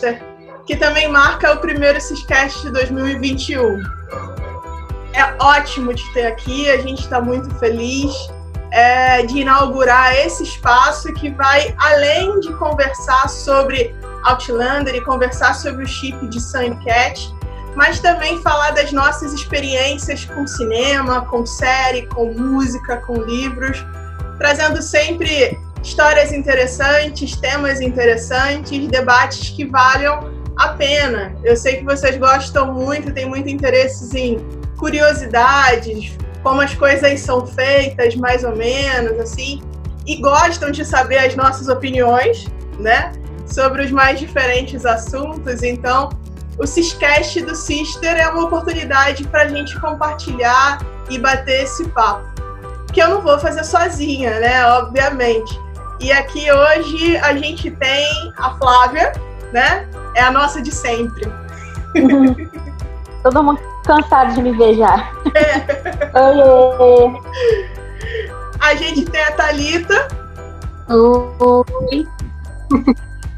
Sister, que também marca o primeiro Ciscast de 2021. É ótimo te ter aqui, a gente está muito feliz é, de inaugurar esse espaço que vai além de conversar sobre Outlander e conversar sobre o chip de Sam Cat, mas também falar das nossas experiências com cinema, com série, com música, com livros, trazendo sempre histórias interessantes, temas interessantes, debates que valham a pena. Eu sei que vocês gostam muito, têm muito interesse em curiosidades, como as coisas são feitas, mais ou menos, assim, e gostam de saber as nossas opiniões, né, sobre os mais diferentes assuntos. Então, o Ciscast do Sister é uma oportunidade para a gente compartilhar e bater esse papo. Que eu não vou fazer sozinha, né, obviamente. E aqui hoje a gente tem a Flávia, né? É a nossa de sempre. Uhum. Todo mundo cansado de me já. É. Oi. A gente tem a Thalita. Oi.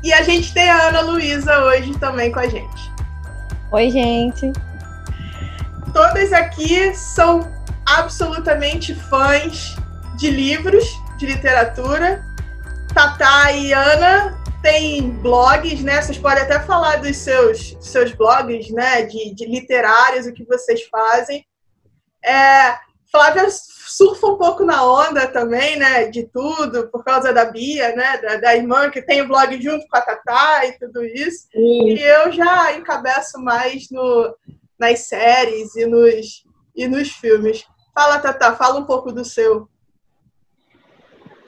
E a gente tem a Ana Luísa hoje também com a gente. Oi, gente. Todas aqui são absolutamente fãs de livros, de literatura. Tatá e Ana tem blogs, né? Vocês podem até falar dos seus, seus blogs, né? De, de literários, o que vocês fazem. É, Flávia surfa um pouco na onda também, né? De tudo, por causa da Bia, né? Da, da irmã que tem o blog junto com a Tatá e tudo isso. Sim. E eu já encabeço mais no, nas séries e nos, e nos filmes. Fala, Tatá, fala um pouco do seu.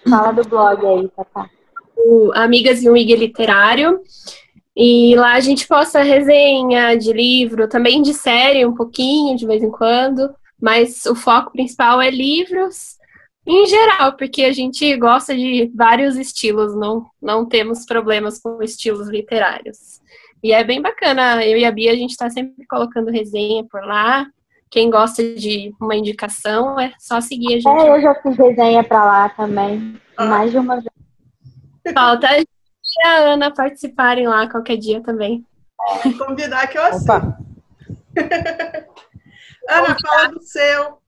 Fala do blog aí, Tatá o Amigas e um Ig Literário. E lá a gente posta resenha de livro, também de série, um pouquinho, de vez em quando. Mas o foco principal é livros em geral, porque a gente gosta de vários estilos, não, não temos problemas com estilos literários. E é bem bacana, eu e a Bia, a gente está sempre colocando resenha por lá. Quem gosta de uma indicação, é só seguir a gente. É, eu já fiz resenha para lá também, ah. mais de uma vez. Falta a e a Ana participarem lá qualquer dia também. Convidar que eu aceito. Ana, fala do seu.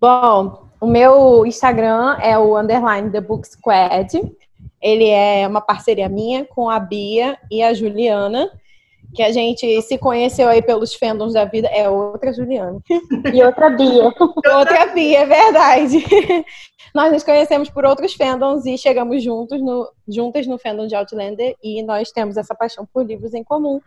Bom, o meu Instagram é o underline The Book Squad. Ele é uma parceria minha com a Bia e a Juliana, que a gente se conheceu aí pelos fandoms da vida. É outra Juliana. E outra Bia. outra Bia, é verdade. Nós nos conhecemos por outros fandoms e chegamos juntos no, juntas no fandom de Outlander e nós temos essa paixão por livros em comum.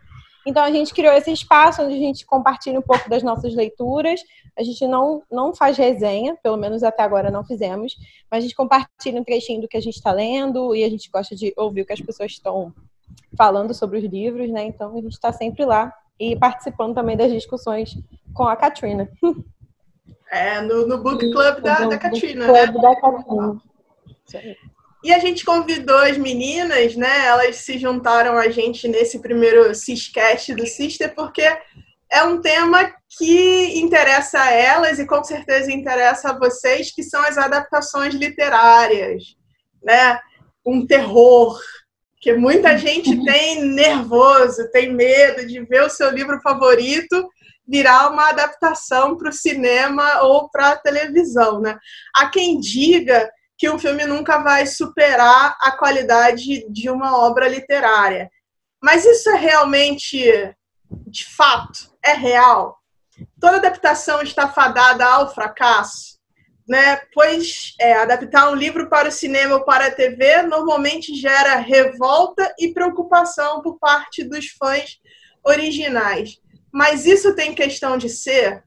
Então a gente criou esse espaço onde a gente compartilha um pouco das nossas leituras. A gente não, não faz resenha, pelo menos até agora não fizemos, mas a gente compartilha um trechinho do que a gente está lendo e a gente gosta de ouvir o que as pessoas estão falando sobre os livros, né? Então a gente está sempre lá e participando também das discussões com a Katrina. É, no, no Book Club da, da Katina, né? Da Katina. E a gente convidou as meninas, né? Elas se juntaram a gente nesse primeiro Ciscast do Sister, porque é um tema que interessa a elas e com certeza interessa a vocês, que são as adaptações literárias, né? Um terror que muita gente tem nervoso, tem medo de ver o seu livro favorito virar uma adaptação para o cinema ou para a televisão, né? Há quem diga que um filme nunca vai superar a qualidade de uma obra literária. Mas isso é realmente de fato? É real? Toda adaptação está fadada ao fracasso? Né? Pois é, adaptar um livro para o cinema ou para a TV normalmente gera revolta e preocupação por parte dos fãs originais. Mas isso tem questão de ser,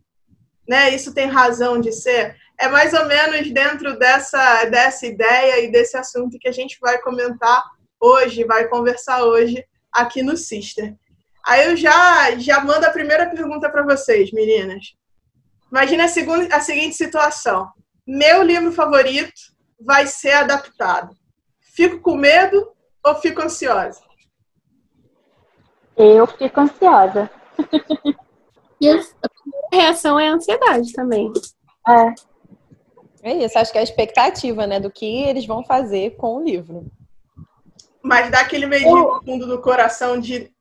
né? Isso tem razão de ser. É mais ou menos dentro dessa, dessa ideia e desse assunto que a gente vai comentar hoje, vai conversar hoje aqui no Sister. Aí eu já, já mando a primeira pergunta para vocês, meninas. Imagina a, segunda, a seguinte situação: meu livro favorito vai ser adaptado. Fico com medo ou fico ansiosa? Eu fico ansiosa. e a primeira reação é a ansiedade também. É. É isso, acho que é a expectativa, né, do que eles vão fazer com o livro. Mas dá aquele medinho no fundo do coração de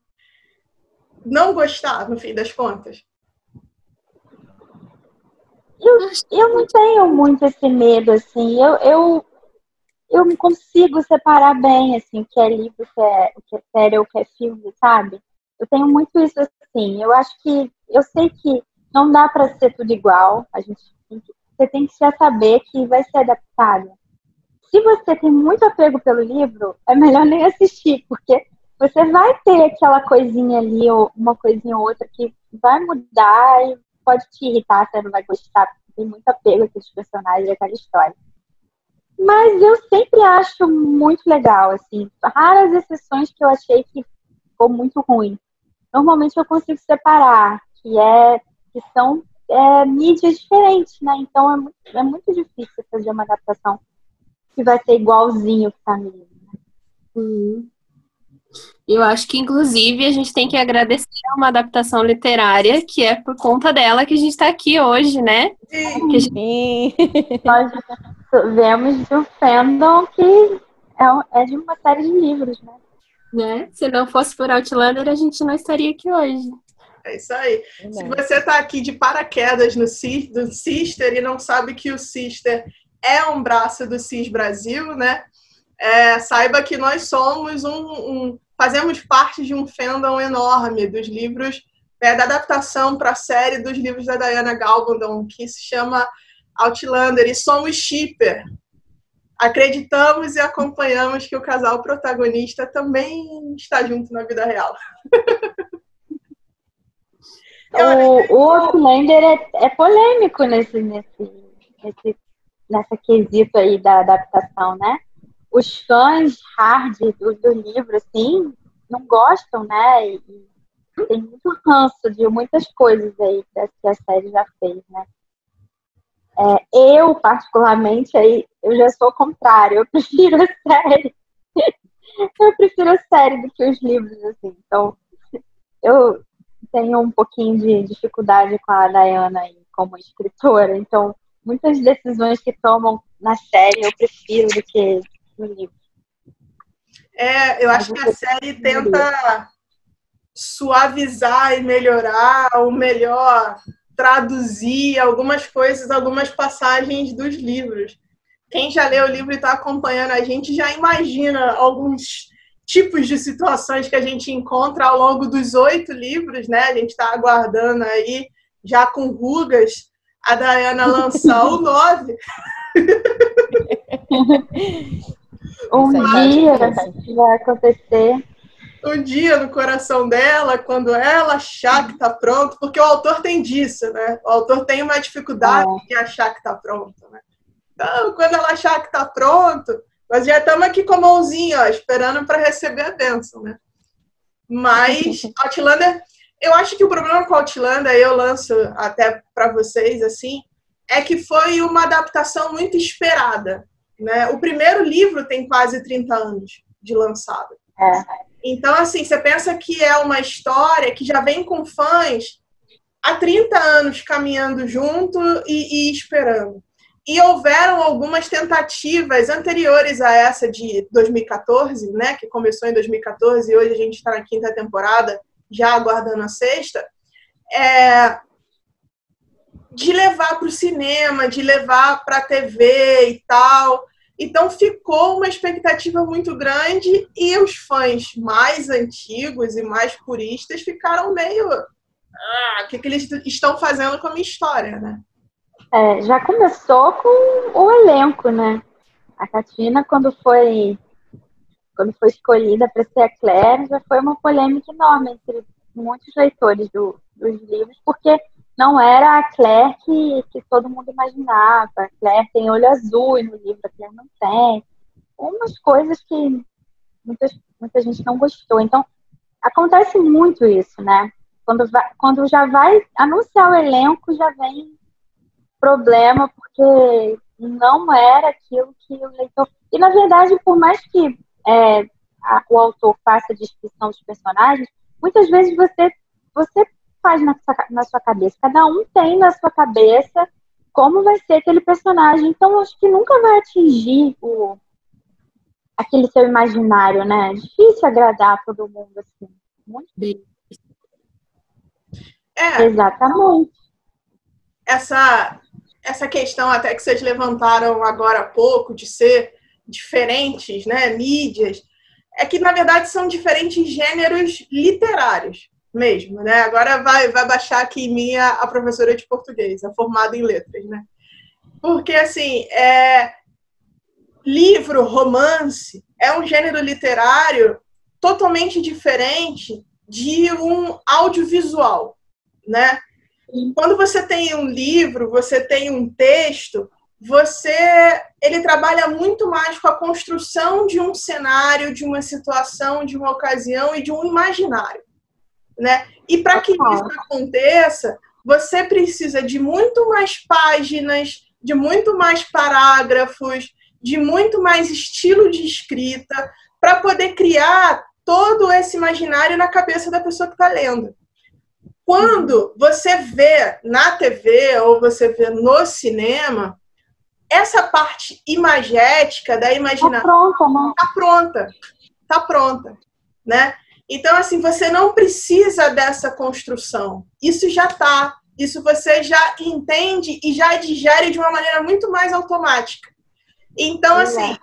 não gostar, no fim das contas. Eu, eu não tenho muito esse medo, assim. Eu, eu, eu consigo separar bem, assim, o que é livro, o que é, que é série, o que é filme, sabe? Eu tenho muito isso, assim. Eu acho que, eu sei que não dá para ser tudo igual. A gente tem que, você tem que já saber que vai ser adaptado. Se você tem muito apego pelo livro, é melhor nem assistir, porque você vai ter aquela coisinha ali, ou uma coisinha ou outra que vai mudar e pode te irritar, você não vai gostar, porque tem muito apego os personagens e aquela história. Mas eu sempre acho muito legal, assim, raras exceções que eu achei que ficou muito ruim. Normalmente eu consigo separar, que é que são é, mídias diferentes, né? Então é muito, é muito difícil fazer uma adaptação que vai ser igualzinho livro. Né? Uhum. Eu acho que, inclusive, a gente tem que agradecer a uma adaptação literária, que é por conta dela que a gente está aqui hoje, né? Sim. Que gente... Nós vemos de um fandom que é, é de uma série de livros, né? né? Se não fosse por Outlander, a gente não estaria aqui hoje. É isso aí. É Se você está aqui de paraquedas no, do Sister e não sabe que o Sister é um braço do CIS Brasil, né? É, saiba que nós somos um, um, fazemos parte de um fandom enorme dos livros é, da adaptação para a série dos livros da Diana Gabaldon, que se chama Outlander, e somos shipper. Acreditamos e acompanhamos que o casal protagonista também está junto na vida real. o, o Outlander é, é polêmico nesse, nesse, nesse, nessa quesito aí da adaptação, né? Os fãs hard do, do livro, assim, não gostam, né? E, tem muito ranço de muitas coisas aí que a série já fez, né? É, eu, particularmente, aí, eu já sou o contrário, eu prefiro a série. eu prefiro a série do que os livros, assim. Então, eu tenho um pouquinho de dificuldade com a Diana aí, como escritora, então muitas decisões que tomam na série eu prefiro do que no livro. É, eu acho que a série tenta suavizar e melhorar, ou melhor, traduzir algumas coisas, algumas passagens dos livros. Quem já leu o livro e está acompanhando a gente já imagina alguns tipos de situações que a gente encontra ao longo dos oito livros, né? A gente está aguardando aí, já com rugas, a Dayana lançar o nove. Um dia vai acontecer. Um dia no coração dela, quando ela achar que tá pronto, porque o autor tem disso, né? O autor tem uma dificuldade é. de achar que tá pronto, né? Então, quando ela achar que tá pronto, nós já estamos aqui com a mãozinha, ó, esperando para receber a bênção, né? Mas Outlander, eu acho que o problema com Outlander, eu lanço até para vocês assim, é que foi uma adaptação muito esperada. Né? O primeiro livro tem quase 30 anos de lançado. É. Então, assim, você pensa que é uma história que já vem com fãs há 30 anos caminhando junto e, e esperando. E houveram algumas tentativas anteriores a essa de 2014, né, que começou em 2014 e hoje a gente está na quinta temporada, já aguardando a sexta, é, de levar para o cinema, de levar para a TV e tal. Então ficou uma expectativa muito grande e os fãs mais antigos e mais puristas ficaram meio. Ah, o que, que eles estão fazendo com a minha história, né? É, já começou com o elenco, né? A Katina, quando foi quando foi escolhida para ser a Claire, já foi uma polêmica enorme entre muitos leitores do, dos livros, porque não era a Claire que, que todo mundo imaginava. A Claire tem olho azul e no livro a Claire não tem. Umas coisas que muita, muita gente não gostou. Então, acontece muito isso, né? Quando, vai, quando já vai anunciar o elenco, já vem problema, porque não era aquilo que o leitor. E, na verdade, por mais que é, a, o autor faça a descrição dos personagens, muitas vezes você, você faz na sua, na sua cabeça. Cada um tem na sua cabeça como vai ser aquele personagem. Então, acho que nunca vai atingir o, aquele seu imaginário, né? É difícil agradar todo mundo assim. Muito bem. É. Exatamente. Essa essa questão até que vocês levantaram agora há pouco de ser diferentes, né, mídias, é que na verdade são diferentes gêneros literários mesmo, né? Agora vai vai baixar aqui minha a professora de português, a formada em letras, né? Porque assim, é livro, romance é um gênero literário totalmente diferente de um audiovisual, né? Quando você tem um livro, você tem um texto, você ele trabalha muito mais com a construção de um cenário, de uma situação, de uma ocasião e de um imaginário, né? E para que isso aconteça, você precisa de muito mais páginas, de muito mais parágrafos, de muito mais estilo de escrita para poder criar todo esse imaginário na cabeça da pessoa que está lendo. Quando você vê na TV ou você vê no cinema, essa parte imagética da imaginação está pronta, né? Tá pronta, tá pronta, né? Então assim você não precisa dessa construção. Isso já está, isso você já entende e já digere de uma maneira muito mais automática. Então assim,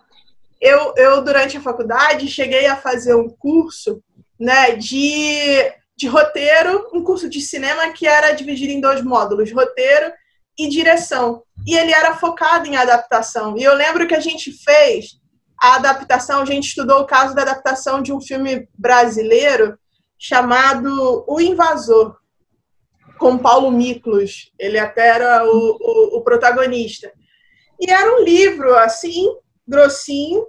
eu, eu durante a faculdade cheguei a fazer um curso, né, de de roteiro, um curso de cinema que era dividido em dois módulos, roteiro e direção. E ele era focado em adaptação. E eu lembro que a gente fez a adaptação, a gente estudou o caso da adaptação de um filme brasileiro chamado O Invasor, com Paulo Miklos. Ele até era o, o, o protagonista. E era um livro, assim, grossinho,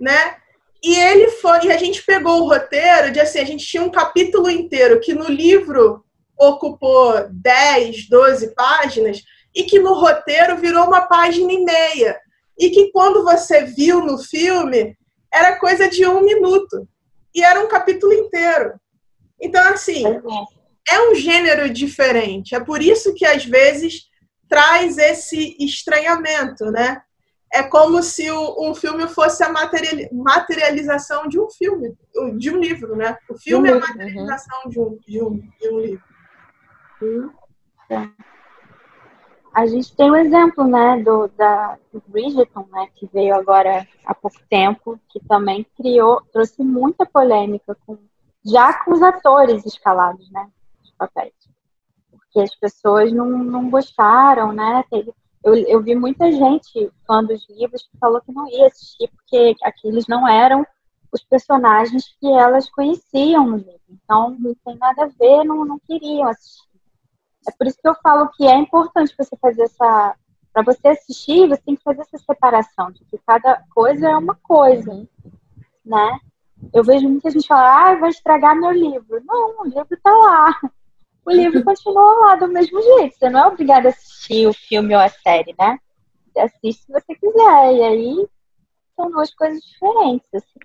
né? E ele foi, e a gente pegou o roteiro de assim, a gente tinha um capítulo inteiro que no livro ocupou 10, 12 páginas e que no roteiro virou uma página e meia. E que quando você viu no filme, era coisa de um minuto. E era um capítulo inteiro. Então, assim, é um gênero diferente. É por isso que às vezes traz esse estranhamento, né? é como se um filme fosse a materialização de um filme, de um livro, né? O filme é a materialização uhum. de, um, de, um, de um livro. A gente tem um exemplo, né, do, da, Bridgerton, né, que veio agora há pouco tempo, que também criou, trouxe muita polêmica, com, já com os atores escalados, né, de papéis. Porque as pessoas não, não gostaram, né, teve eu, eu vi muita gente, fã dos livros, que falou que não ia assistir, porque aqueles não eram os personagens que elas conheciam no livro. Então, não tem nada a ver, não, não queriam assistir. É por isso que eu falo que é importante você fazer essa. Para você assistir, você tem que fazer essa separação, de que cada coisa é uma coisa, né? Eu vejo muita gente falar, ah, vai estragar meu livro. Não, o livro está lá o livro continua lá do mesmo jeito. Você não é obrigado a assistir o filme ou a série, né? Você assiste se você quiser. E aí são duas coisas diferentes. Assim.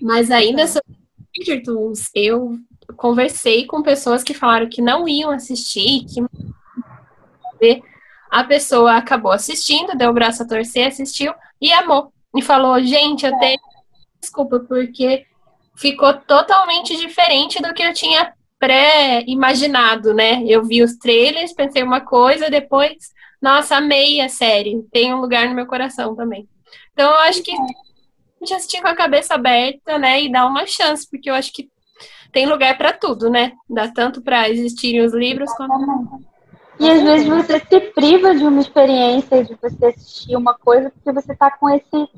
Mas ainda sobre Bridgertons, eu conversei com pessoas que falaram que não iam assistir, que a pessoa acabou assistindo, deu o braço a torcer, assistiu e amou. E falou, gente, eu tenho desculpa, porque ficou totalmente diferente do que eu tinha pré-imaginado, né? Eu vi os trailers, pensei uma coisa, depois, nossa, amei a série. Tem um lugar no meu coração também. Então, eu acho que a gente assistir com a cabeça aberta, né? E dar uma chance, porque eu acho que tem lugar para tudo, né? Dá tanto para existirem os livros quanto. E às vezes você se priva de uma experiência, de você assistir uma coisa, porque você tá com esse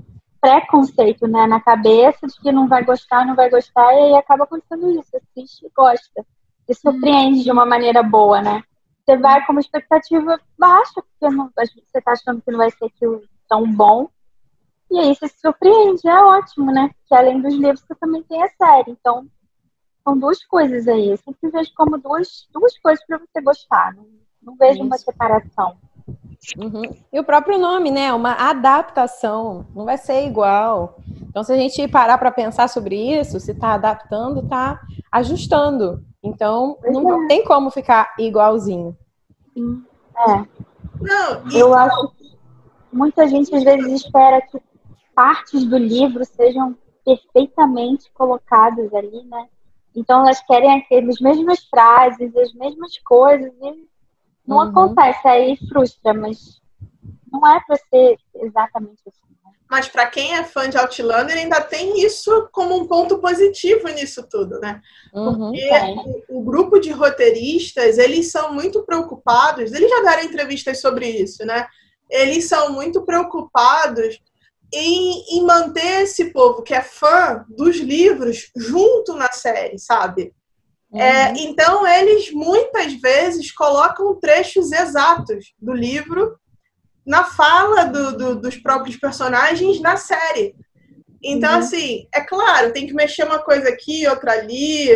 preconceito né, na cabeça de que não vai gostar, não vai gostar, e aí acaba acontecendo isso, assiste e gosta. E surpreende de uma maneira boa, né? Você vai com uma expectativa baixa, porque não, você tá achando que não vai ser aquilo tão bom, e aí você se surpreende, é ótimo, né? Que além dos livros, você também tem a série. Então, são duas coisas aí. Eu sempre vejo como duas, duas coisas para você gostar. Não, não vejo Isso. uma separação. Uhum. E o próprio nome, né? Uma adaptação, não vai ser igual. Então, se a gente parar para pensar sobre isso, se está adaptando, está ajustando. Então, não é. tem como ficar igualzinho. É. Não, Eu acho que muita gente às vezes espera que partes do livro sejam perfeitamente colocadas ali, né? Então elas querem as mesmas frases, as mesmas coisas e não uhum. acontece, aí frustra, mas não é para ser exatamente assim. Né? Mas para quem é fã de Outlander, ainda tem isso como um ponto positivo nisso tudo, né? Uhum, Porque o, o, grupo de roteiristas, eles são muito preocupados, eles já deram entrevistas sobre isso, né? Eles são muito preocupados em, em manter esse povo que é fã dos livros junto na série, sabe? É, uhum. É, então, eles muitas vezes colocam trechos exatos do livro na fala do, do, dos próprios personagens na série. Então, uhum. assim, é claro, tem que mexer uma coisa aqui, outra ali,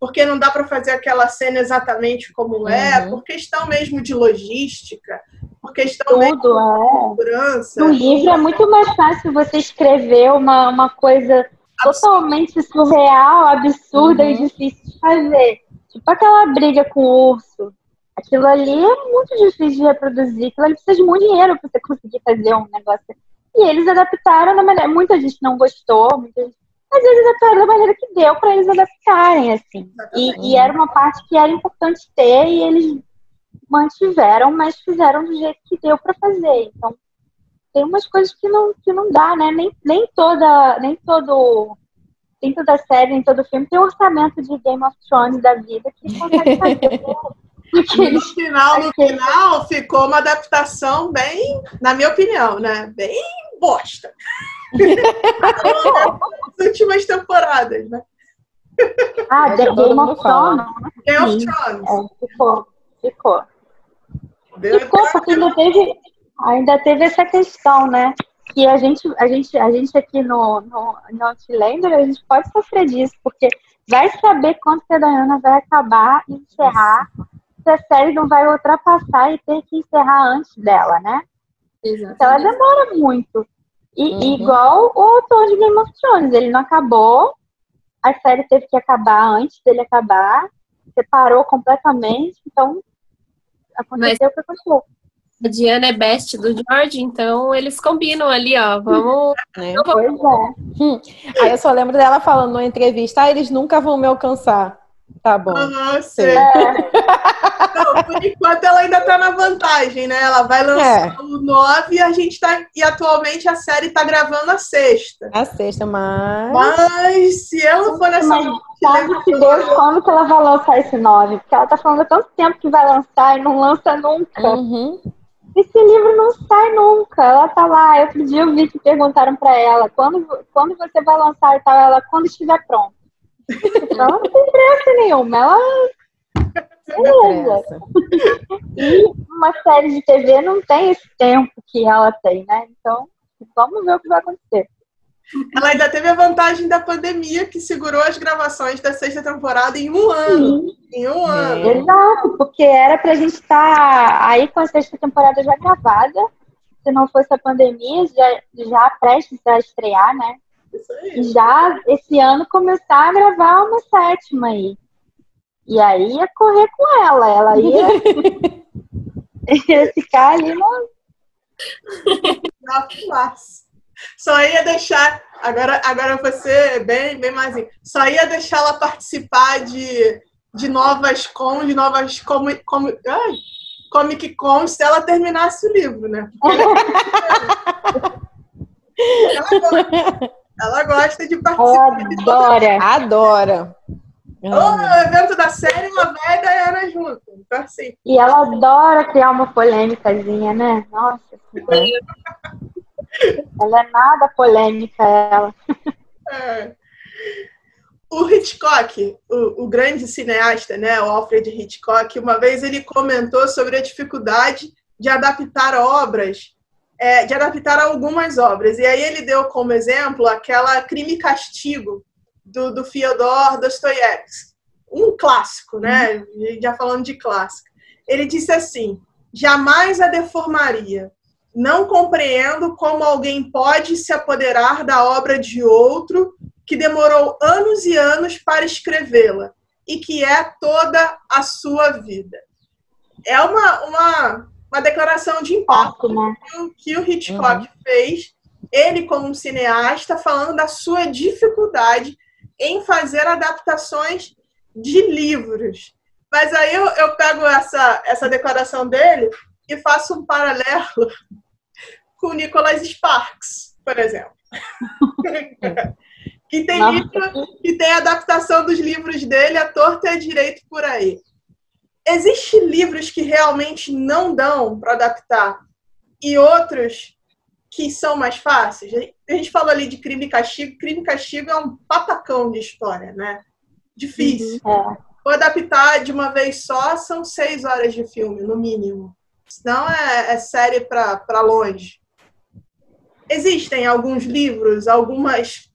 porque não dá para fazer aquela cena exatamente como é, uhum. por questão mesmo de logística, por questão Tudo, mesmo de é. segurança. No livro é muito mais fácil você escrever uma, uma coisa totalmente surreal, absurda uhum. e difícil de fazer. Tipo aquela briga com o urso. Aquilo ali é muito difícil de reproduzir. Aquilo ali precisa de muito dinheiro para você conseguir fazer um negócio. E eles adaptaram da maneira. Muita gente não gostou, muita gente... mas eles adaptaram da maneira que deu para eles adaptarem, assim. E, e, era uma parte que era importante ter e eles mantiveram, mas fizeram do jeito que deu para fazer. Então, tem umas coisas que não, que não dá, né? Nem, nem toda, nem todo, nem toda série, nem todo filme tem um orçamento de Game of Thrones da vida que consegue fazer. no final, no final, ficou uma adaptação bem, na minha opinião, né? Bem bosta. As últimas temporadas, né? Ah, The Game of Thrones. Game of Thrones. É, ficou, ficou. Ficou, porque ainda teve, ainda teve essa questão, né? Que a gente, a gente, a gente aqui no, no, no Outlander, a gente pode sofrer disso, porque vai saber quando que a Diana vai acabar e encerrar, se a série não vai ultrapassar e ter que encerrar antes dela, né? Exatamente. Então ela demora muito. E uhum. igual o autor de Game of Thrones, ele não acabou, a série teve que acabar antes dele acabar, separou completamente, então aconteceu o que aconteceu. A Diana é best do George, então eles combinam ali, ó. Vamos. É, pois é. Hum. Aí eu só lembro dela falando numa entrevista: ah, eles nunca vão me alcançar. Tá bom. Ah, sei. É. Não, por enquanto ela ainda tá na vantagem, né? Ela vai lançar é. o 9 e a gente tá. E atualmente a série tá gravando a sexta. A sexta, mas. Mas se ela for nessa. Sabe que Deus como que ela vai lançar esse 9? Porque ela tá falando há tanto tempo que vai lançar e não lança nunca. Uhum. Esse livro não sai nunca. Ela tá lá. Outro dia eu vi que perguntaram para ela quando, quando você vai lançar e tal. Ela, quando estiver pronto. Então, não tem pressa nenhuma. Ela. Beleza. E uma série de TV não tem esse tempo que ela tem, né? Então, vamos ver o que vai acontecer. Ela ainda teve a vantagem da pandemia que segurou as gravações da sexta temporada em um ano. Sim. Em um ano. Exato, porque era pra gente estar tá aí com a sexta temporada já gravada. Se não fosse a pandemia, já, já prestes a estrear, né? Isso aí. Já esse ano começar a gravar uma sétima aí. E aí ia correr com ela. Ela ia, ia ficar ali no. Nossa, só ia deixar. Agora, agora você bem, bem mais. Só ia deixar ela participar de, de novas com, de novas como, como, ai, Comic Con se ela terminasse o livro, né? ela, gosta, ela gosta de participar. Adora. Adora. O evento da série, uma velha era junto. Então, assim. E ela adora criar uma polêmicazinha, né? Nossa. Ela é nada polêmica, ela. É. O Hitchcock, o, o, grande cineasta, né, o Alfred Hitchcock, uma vez ele comentou sobre a dificuldade de adaptar obras, é, de adaptar algumas obras. E aí ele deu como exemplo aquela Crime e Castigo do, do Fyodor Dostoiévski, um clássico, né? Uhum. Já falando de clássico. Ele disse assim: jamais a deformaria não compreendo como alguém pode se apoderar da obra de outro que demorou anos e anos para escrevê-la e que é toda a sua vida. É uma, uma, uma declaração de impacto né? que, o, que o Hitchcock uhum. fez ele como um cineasta falando da sua dificuldade em fazer adaptações de livros. Mas aí eu, eu pego essa, essa declaração dele e faço um paralelo com Nicholas Sparks, por exemplo. que tem Nossa. livro, que tem adaptação dos livros dele a torta a direito por aí. Existem livros que realmente não dão para adaptar e outros que são mais fáceis? A gente falou ali de crime e castigo. Crime e castigo é um patacão de história, né? Difícil. Uhum, é. Vou adaptar de uma vez só, são seis horas de filme, no mínimo. Senão é, é série para longe. Existem alguns livros, algumas,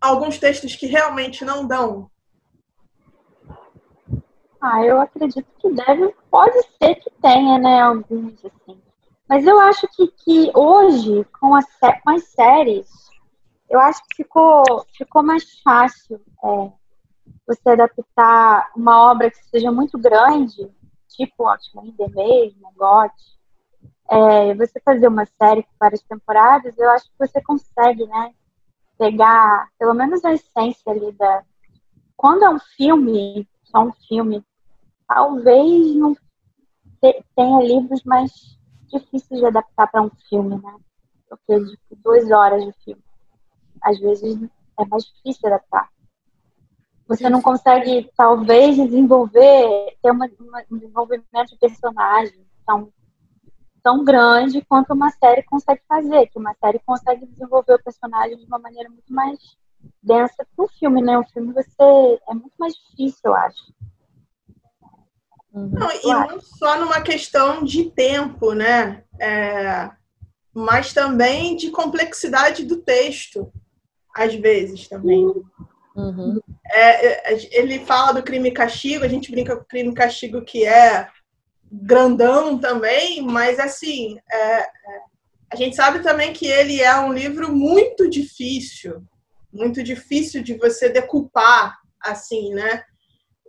alguns textos que realmente não dão ah, eu acredito que deve, pode ser que tenha, né, alguns, assim. Mas eu acho que, que hoje, com, a, com as séries, eu acho que ficou, ficou mais fácil é, você adaptar uma obra que seja muito grande, tipo Outlander mesmo, God, é, você fazer uma série com várias temporadas, eu acho que você consegue, né, pegar pelo menos a essência ali da... Quando é um filme, só um filme, talvez não tenha livros mais difíceis de adaptar para um filme, né? Porque tipo, duas horas de filme. Às vezes é mais difícil adaptar. Você não consegue, talvez, desenvolver, ter uma, uma, um desenvolvimento de personagem tão, tão grande quanto uma série consegue fazer. Que uma série consegue desenvolver o personagem de uma maneira muito mais densa que um filme, né? Um filme você é muito mais difícil, eu acho. Uhum. Não, e não só numa questão de tempo, né? É, mas também de complexidade do texto, às vezes também. Uhum. É, é ele fala do crime e castigo, a gente brinca com crime e castigo que é grandão também, mas assim, é, é, a gente sabe também que ele é um livro muito difícil, muito difícil de você decupar, assim, né?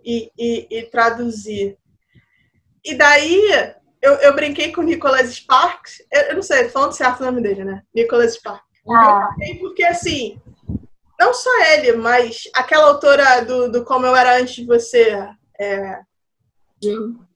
E, e, e traduzir. E daí eu, eu brinquei com o Nicholas Sparks. Eu, eu, não sei, falando certo o nome dele, né? Nicholas Sparks. Ah. porque assim, não só ele, mas aquela autora do, do Como Eu Era Antes de Você. É...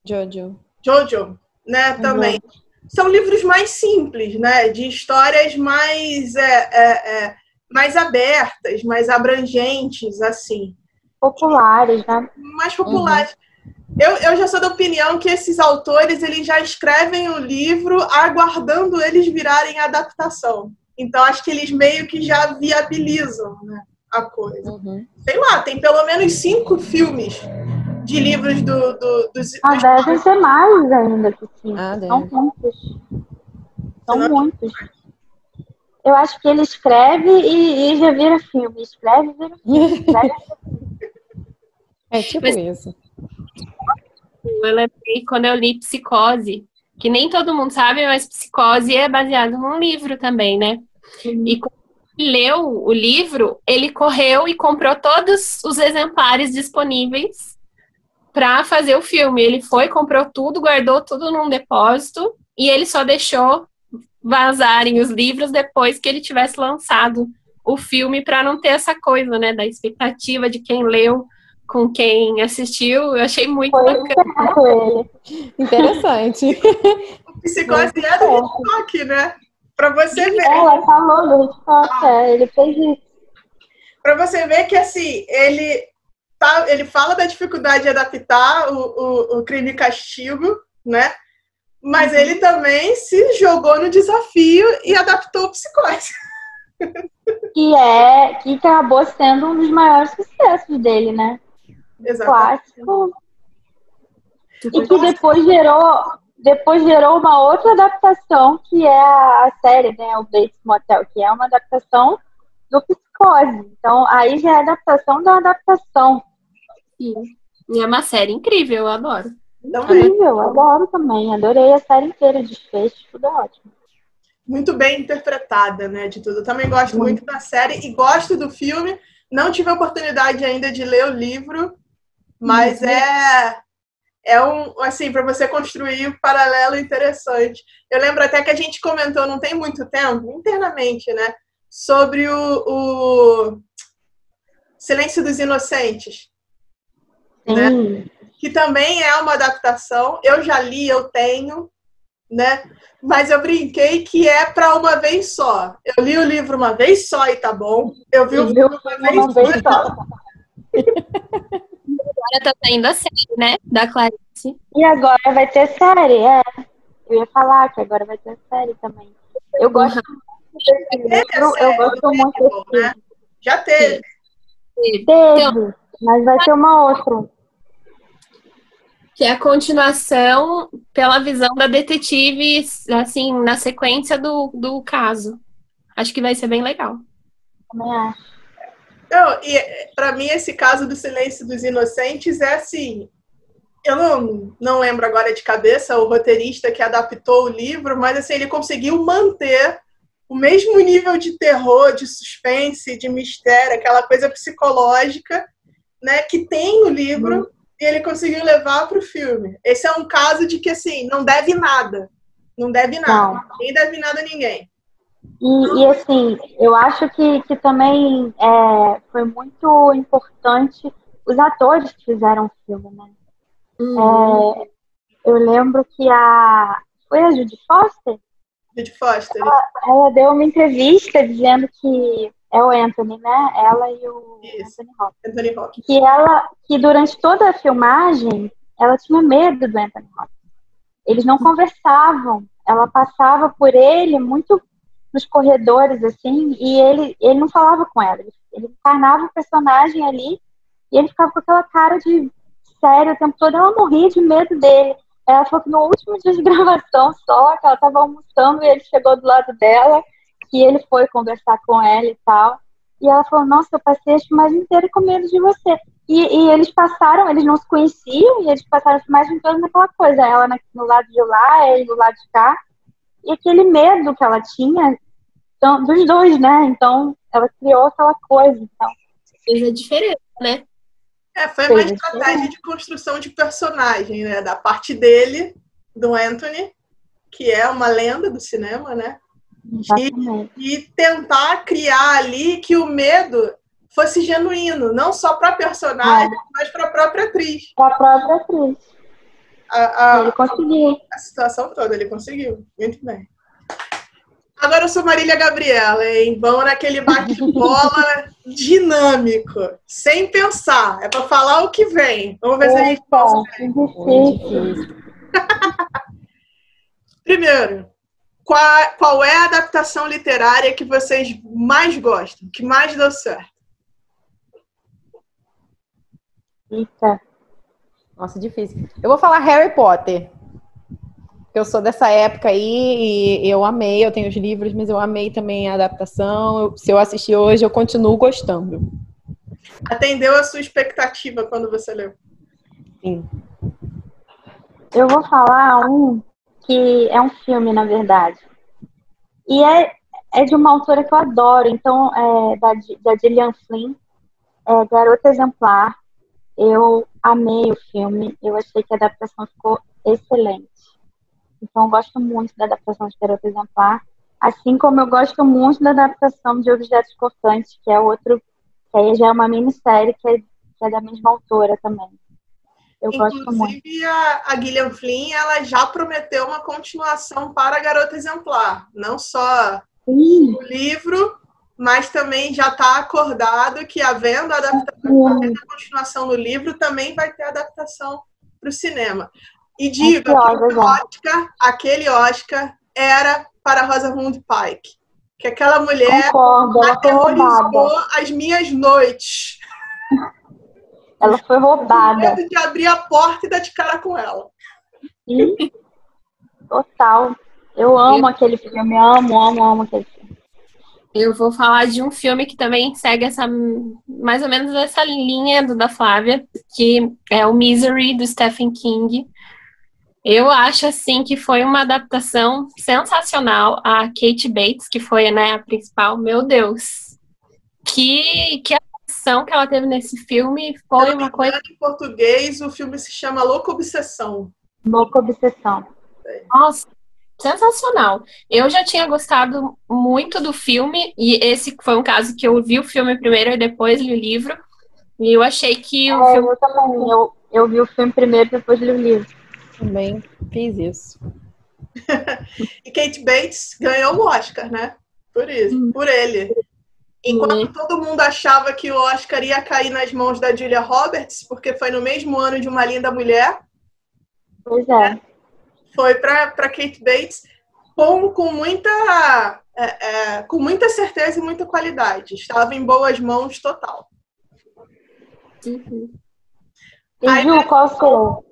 Jojo. Jojo, né? Uhum. Também. São livros mais simples, né? De histórias mais, é, é, é, mais abertas, mais abrangentes, assim. Populares, né? Mais populares. Uhum. Eu, eu já sou da opinião que esses autores eles já escrevem o livro aguardando eles virarem adaptação. Então acho que eles meio que já viabilizam né, a coisa. Uhum. Sei lá, tem pelo menos cinco filmes de livros do, do, dos. Ah, dos devem ser mais ainda que cinco. Ah, São muitos. São Não... muitos. Eu acho que ele escreve e, e já vira filme. Escreve e vira filme. Escreve, é tipo Mas... isso. Eu lembrei quando eu li Psicose, que nem todo mundo sabe, mas Psicose é baseado num livro também, né? Uhum. E quando ele leu o livro, ele correu e comprou todos os exemplares disponíveis para fazer o filme. Ele foi, comprou tudo, guardou tudo num depósito e ele só deixou vazarem os livros depois que ele tivesse lançado o filme para não ter essa coisa, né, da expectativa de quem leu com quem assistiu, eu achei muito Foi bacana. Interessante. o psicose é do Hitchcock, né? Para você ver. Ela falou do Hitchcock, ah. É, ele fez isso. Para você ver que assim, ele tá, ele fala da dificuldade de adaptar o, o, o crime e castigo, né? Mas uhum. ele também se jogou no desafio e adaptou o psicose. Que é que acabou sendo um dos maiores sucessos dele, né? clássico. E que depois gerou, depois gerou uma outra adaptação, que é a série, né? O Bates Motel, que é uma adaptação do Psicose. Então, aí já é adaptação da adaptação. Sim. E é uma série incrível, eu adoro. Incrível, eu adoro também. Adorei a série inteira, desfecho, tudo ótimo. Muito bem interpretada, né, de tudo. Eu também gosto muito. muito da série e gosto do filme. Não tive a oportunidade ainda de ler o livro, mas uhum. é, é um, assim, para você construir um paralelo interessante. Eu lembro até que a gente comentou, não tem muito tempo, internamente, né? Sobre o, o Silêncio dos Inocentes. Né? Que também é uma adaptação. Eu já li, eu tenho, né? Mas eu brinquei que é para uma vez só. Eu li o livro uma vez só e tá bom. Eu vi o filme uma vez, uma vez só. Agora tá saindo a série, né? Da Clarice. E agora vai ter série, é. Eu ia falar que agora vai ter série também. Eu gosto uhum. desse livro, eu gosto muito desse né? Já teve. Teve, então, mas vai ter uma outra. Que é a continuação pela visão da detetive, assim, na sequência do, do caso. Acho que vai ser bem legal. Também acho. Não, e para mim esse caso do Silêncio dos Inocentes é assim. Eu não, não lembro agora de cabeça o roteirista que adaptou o livro, mas assim, ele conseguiu manter o mesmo nível de terror, de suspense, de mistério, aquela coisa psicológica, né, que tem no livro, uhum. E ele conseguiu levar para o filme. Esse é um caso de que assim, não deve nada. Não deve nada. Não. Ninguém deve nada a ninguém. E, e, assim, eu acho que, que também é, foi muito importante os atores que fizeram o filme, né? Uhum. É, eu lembro que a. Foi a Judy Foster? Judy Foster. Ela, ela, deu uma entrevista dizendo que. É o Anthony, né? Ela e o Isso. Anthony Hopkins. Anthony Hopkins. Que ela, que durante toda a filmagem, ela tinha medo do Anthony Hopkins. Eles não conversavam. Ela passava por ele muito nos corredores, assim, e ele, ele não falava com ela. Ele, ele encarnava o personagem ali e ele ficava com aquela cara de sério o tempo todo. Ela morria de medo dele. Ela falou que no último dia de gravação só, que ela estava almoçando e ele chegou do lado dela, que ele foi conversar com ela e tal. E ela falou, nossa, eu passei a filmagem inteira com medo de você. E, e, eles passaram, eles não se conheciam, e eles passaram a filmagem toda naquela coisa. Ela no lado de lá, ele do lado de cá. E aquele medo que ela tinha, então, dos dois, né? Então, ela criou aquela coisa. Então. Fez a diferença, né? É, foi uma estratégia de construção de personagem, né? Da parte dele, do Anthony, que é uma lenda do cinema, né? E, e, tentar criar ali que o medo fosse genuíno, não só para personagem, é. mas para a própria atriz. Para a própria atriz. A, a, ele conseguiu. A situação toda, ele conseguiu. Muito bem. Agora eu sou Marília Gabriela, hein? Vamos naquele bate-bola dinâmico, sem pensar. É para falar o que vem. Vamos ver Eita, se a gente consegue. Primeiro, qual, qual é a adaptação literária que vocês mais gostam, que mais deu certo? Eita. Nossa, difícil. Eu vou falar Harry Potter eu sou dessa época aí e eu amei, eu tenho os livros, mas eu amei também a adaptação. Eu, se eu assistir hoje, eu continuo gostando. Atendeu a sua expectativa quando você leu? Sim. Eu vou falar um que é um filme, na verdade. E é, é de uma autora que eu adoro, então, é da, da Gillian Flynn, é Garota Exemplar. Eu amei o filme, eu achei que a adaptação ficou excelente. Então, eu gosto muito da adaptação de Garota Exemplar, assim como eu gosto muito da adaptação de Objetos Cortantes, que é outro, que aí já é uma minissérie que é, que é da mesma autora também. Eu Inclusive, gosto muito. A, a Gillian Flynn, ela já prometeu uma continuação para a Garota Exemplar. Não só Sim. o livro, mas também já está acordado que, havendo a, adaptação, havendo a continuação no livro, também vai ter adaptação para o cinema. E diga que o Oscar, aquele Oscar era para Rosamund Pike. Que aquela mulher Concordo, aterrorizou as minhas noites. Ela foi roubada. medo de abrir a porta e dar de cara com ela. Sim, total. Eu amo Eu... aquele filme, amo, amo, amo aquele filme. Eu vou falar de um filme que também segue essa mais ou menos essa linha do da Flávia, que é o Misery do Stephen King. Eu acho assim que foi uma adaptação sensacional a Kate Bates, que foi né, a principal. Meu Deus, que que que ela teve nesse filme foi uma coisa. Em português, o filme se chama Louca Obsessão. Louca Obsessão. Nossa, sensacional. Eu já tinha gostado muito do filme, e esse foi um caso que eu vi o filme primeiro e depois li o livro. E eu achei que o é, filme. Eu também. Eu, eu vi o filme primeiro e depois li o livro. Também fiz isso. e Kate Bates ganhou o Oscar, né? Por isso, hum. por ele. Enquanto hum. todo mundo achava que o Oscar ia cair nas mãos da Julia Roberts, porque foi no mesmo ano de Uma Linda Mulher. Pois é. Foi para Kate Bates com, com muita é, é, com muita certeza e muita qualidade. Estava em boas mãos total. Uhum. E Aí, Ju, qual o seu?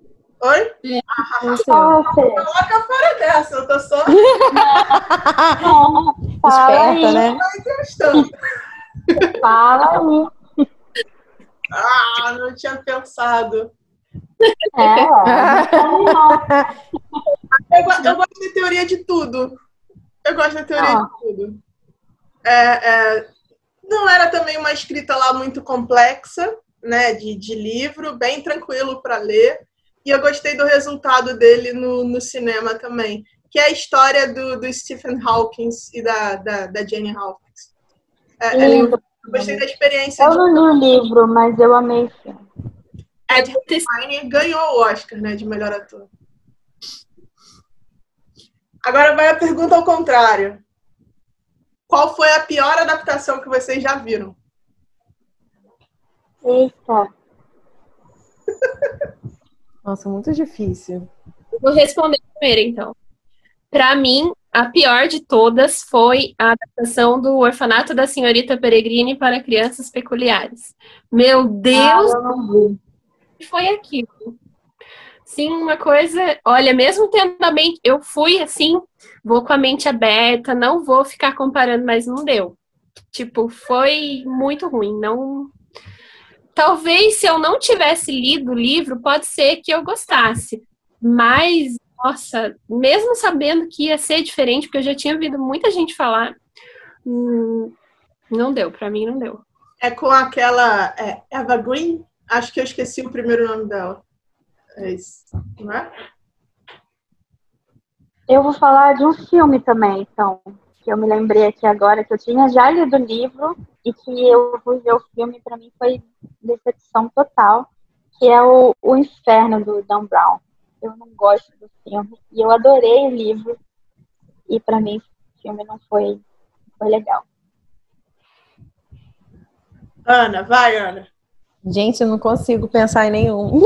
Oi? Ah, qual o seu? Coloca fora dessa, eu tô só. Fala Esperta, né? Fala aí. Ah, não tinha pensado. É, eu, eu, gosto de teoria de tudo. Eu gosto da teoria ah. de tudo. É, é, não era também uma escrita lá muito complexa, né, de, de livro, bem tranquilo para ler. E eu gostei do resultado dele no, no cinema também, que é a história do, do Stephen Hawking e da, da, da Jane Hawkins. É, é eu gostei da experiência. Eu não li o livro, mas eu amei o filme. Ed Redmayne ganhou o Oscar, né, de melhor ator. Agora vai a pergunta ao contrário. Qual foi a pior adaptação que vocês já viram? Eita. Nossa, muito difícil. Vou responder primeiro, então. Para mim, a pior de todas foi a adaptação do Orfanato da Senhorita Peregrine para Crianças Peculiares. Meu Deus! Ah, foi aquilo. Sim, uma coisa, olha, mesmo tendo a mente, eu fui assim, vou com a mente aberta, não vou ficar comparando, mas não deu. Tipo, foi muito ruim, não Talvez se eu não tivesse lido o livro, pode ser que eu gostasse. Mas, nossa, mesmo sabendo que ia ser diferente, porque eu já tinha ouvido muita gente falar, hum, não deu, para mim não deu. É com aquela é, Eva Green? Acho que eu esqueci o primeiro nome dela. É isso, não é? Eu vou falar de um filme também, então que eu me lembrei aqui agora, que eu tinha já lido o livro e que eu fui ver o filme, para mim foi decepção total, que é o, o Inferno, do Dan Brown. Eu não gosto do filme e eu adorei o livro e para mim o filme não foi, foi legal. Ana, vai, Ana. Gente, eu não consigo pensar em nenhum.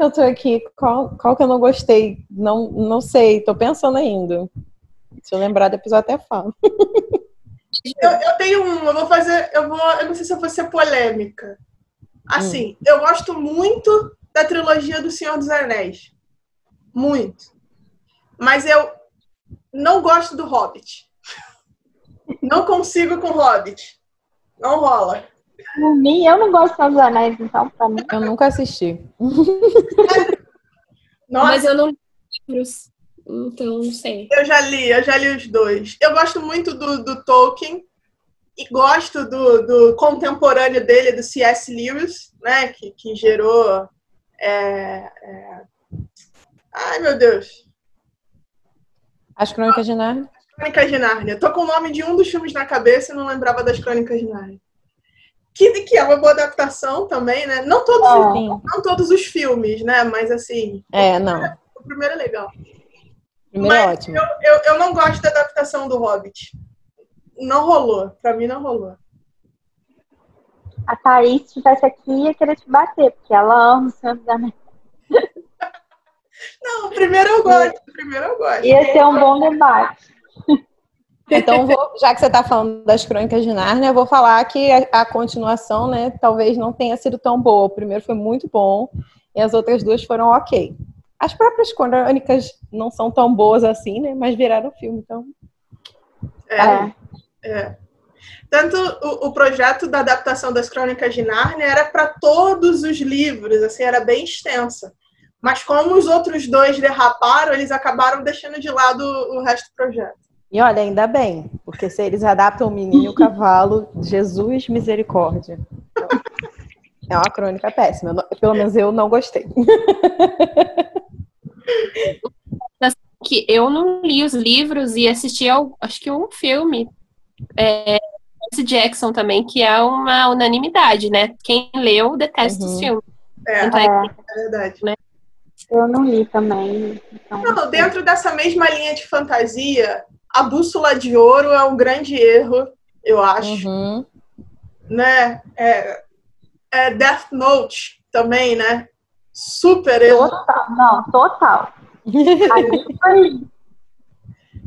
eu tô aqui, qual, qual que eu não gostei? Não, não sei, tô pensando ainda. Se eu lembrar depois eu até falo. Eu, eu, tenho um, eu vou fazer, eu vou, eu não sei se eu vou ser polêmica. Assim, hum. eu gosto muito da trilogia do Senhor dos Anéis. Muito. Mas eu não gosto do Hobbit. Não consigo com Hobbit. Não rola. Por mim, eu não gosto dos Anéis, então, pra mim. Eu nunca assisti. Nossa. Mas eu não li livros, então não sei. Eu já li, eu já li os dois. Eu gosto muito do, do Tolkien gosto do, do contemporâneo dele, do C.S. Lewis, né? Que, que gerou. É, é... Ai, meu Deus. As Crônicas de Nárnia? As Crônicas de Nárnia. Tô com o nome de um dos filmes na cabeça e não lembrava das Crônicas de Nárnia que, que é uma boa adaptação também, né? Não todos, é. os, não todos os filmes, né? Mas assim. É, não. O primeiro é legal. Primeiro é ótimo. Eu, eu, eu, não gosto da adaptação do Hobbit. Não rolou. Pra mim não rolou. A Thaís, se estivesse aqui, ia querer te bater, porque ela ama o Senhor dos Anéis. Não, primeiro eu gosto. Primeiro eu gosto. Ia ser um bom debate. Então, vou, já que você está falando das Crônicas de Nárnia, eu vou falar que a, a, continuação, né, talvez não tenha sido tão boa. O primeiro foi muito bom e as outras duas foram ok. As próprias crônicas não são tão boas assim, né, mas viraram filme, então. É. é. É. Tanto o, o, projeto da adaptação das Crônicas de Nárnia era para todos os livros, assim, era bem extensa. Mas como os outros dois derraparam, eles acabaram deixando de lado o resto do projeto. E olha, ainda bem, porque se eles adaptam o menino e o cavalo, Jesus misericórdia. É uma crônica péssima. Pelo menos eu não gostei. que eu não li os livros e assisti ao, acho que um filme é, Jackson também, que é uma unanimidade, né? Quem leu detesta uhum. os filmes. É, então, é, é verdade. Né? Eu não li também. Então... Não, dentro dessa mesma linha de fantasia, a Bússola de Ouro é um grande erro, eu acho. Uhum. Né? É, é Death Note também, né? Super erro. Total, não, total.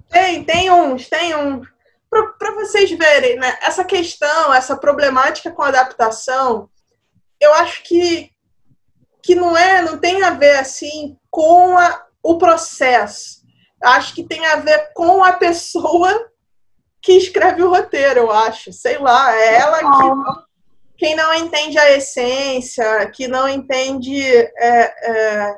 tem, tem uns, tem uns. Para vocês verem, né? Essa questão, essa problemática com adaptação, eu acho que, que não é, não tem a ver assim com a, o processo. Acho que tem a ver com a pessoa que escreve o roteiro, eu acho. Sei lá, é ela que quem não entende a essência, que não entende é, é,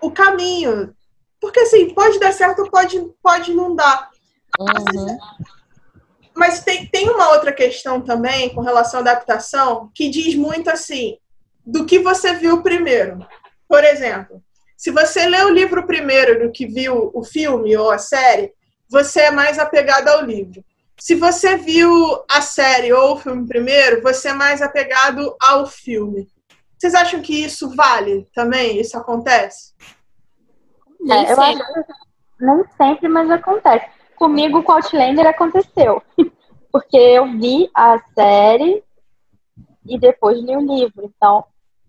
o caminho. Porque assim, pode dar certo, pode, pode não dar. Uhum. Mas tem, tem uma outra questão também com relação à adaptação que diz muito assim do que você viu primeiro. Por exemplo, se você lê o livro primeiro do que viu o filme ou a série, você é mais apegado ao livro. Se você viu a série ou o filme primeiro, você é mais apegado ao filme. Vocês acham que isso vale também? Isso acontece? É, eu acho que nem sempre, mas acontece. Comigo, com Outlander aconteceu. Porque eu vi a série e depois li o livro. Então,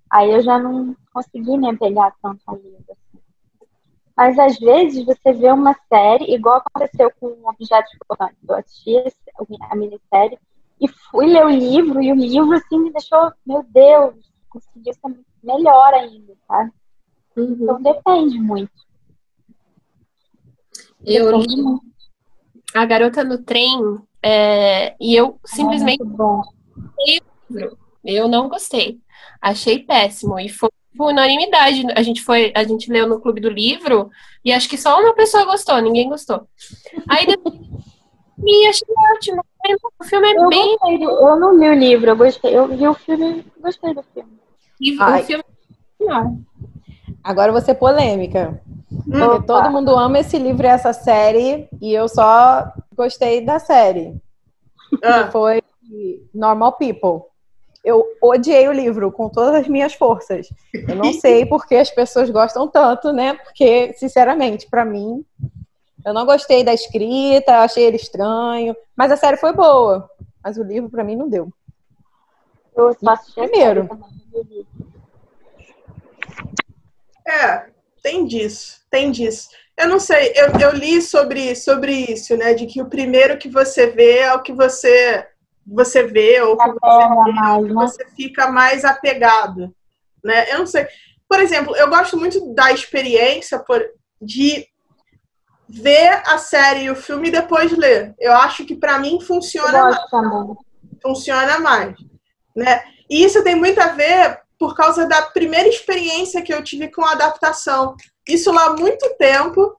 aí eu já não consegui me apegar tanto ao livro. Assim. Mas às vezes você vê uma série, igual aconteceu com o Objeto Importante. Eu assisti a minissérie e fui ler o livro, e o livro assim me deixou, meu Deus, conseguiu ser melhor ainda, sabe? Uhum. Então depende muito. Eu li A Garota no Trem é, e eu simplesmente é eu não gostei. Achei péssimo. E foi por unanimidade. A gente foi, a gente leu no clube do livro e acho que só uma pessoa gostou, ninguém gostou. Aí depois e achei ótimo. O filme é eu bem. Gostei, eu não li o livro, eu gostei. Eu vi o filme gostei do filme. E o filme não. Agora você polêmica. Porque todo mundo ama esse livro e essa série, e eu só gostei da série. Ah. Que foi Normal People. Eu odiei o livro com todas as minhas forças. Eu não sei porque as pessoas gostam tanto, né? Porque, sinceramente, para mim, eu não gostei da escrita, achei ele estranho. Mas a série foi boa. Mas o livro, para mim, não deu. Eu primeiro. É, tem disso, tem disso. Eu não sei, eu, eu li sobre, sobre isso, né? De que o primeiro que você vê é o que você você vê ou que você, vê, que você fica mais apegado, né? Eu não sei. Por exemplo, eu gosto muito da experiência por, de ver a série e o filme e depois ler. Eu acho que para mim funciona mais. Funciona mais, né? E isso tem muito a ver por causa da primeira experiência que eu tive com a adaptação. Isso lá há muito tempo,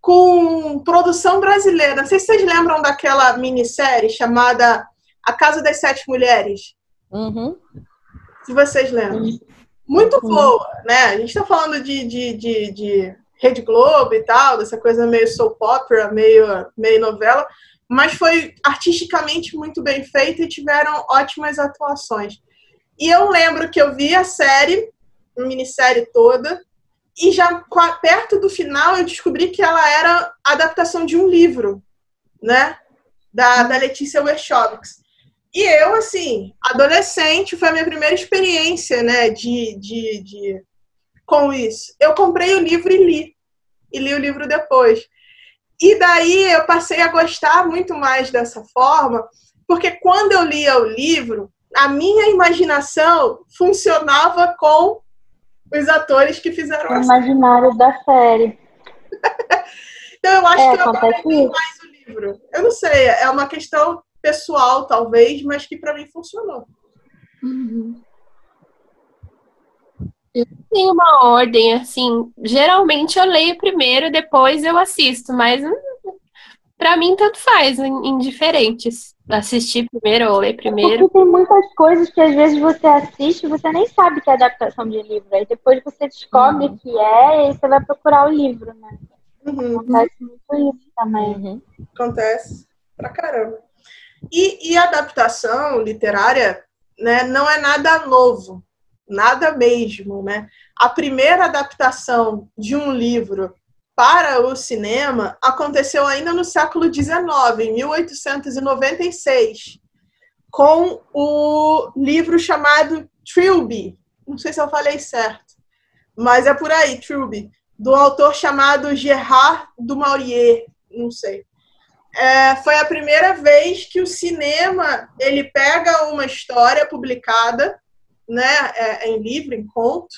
com produção brasileira. Não sei se vocês lembram daquela minissérie chamada A Casa das Sete Mulheres. Uhum. Se vocês lembram. Muito uhum. boa, né? A gente está falando de, de, de, de Rede Globo e tal, dessa coisa meio soap opera, meio, meio novela, mas foi artisticamente muito bem feita e tiveram ótimas atuações. E eu lembro que eu vi a série, a minissérie toda, e já perto do final eu descobri que ela era adaptação de um livro, né? Da, da Letícia Wershovics. E eu, assim, adolescente, foi a minha primeira experiência, né, de, de, de, com isso. Eu comprei o livro e li. E li o livro depois. E daí eu passei a gostar muito mais dessa forma, porque quando eu lia o livro, a minha imaginação funcionava com os atores que fizeram o imaginário da série. então eu acho é, que eu aprendi mais o livro. Eu não sei, é uma questão pessoal talvez, mas que para mim funcionou. Uhum. Eu tenho uma ordem, assim, geralmente eu leio primeiro, depois eu assisto, mas Para mim, tanto faz, indiferentes. Assistir primeiro ou ler primeiro. Porque tem muitas coisas que às vezes você assiste e você nem sabe que é adaptação de livro. Aí depois você descobre uhum. que é e você vai procurar o livro, né? Uhum. Acontece muito isso também. Uhum. Acontece pra caramba. E, e adaptação literária né, não é nada novo, nada mesmo, né? A primeira adaptação de um livro para o cinema aconteceu ainda no século XIX, em 1896, com o livro chamado Trilby. Não sei se eu falei certo, mas é por aí, Trilby, do autor chamado Gerard du Maurier, não sei. É, foi a primeira vez que o cinema ele pega uma história publicada, né, é, em livro, em conto,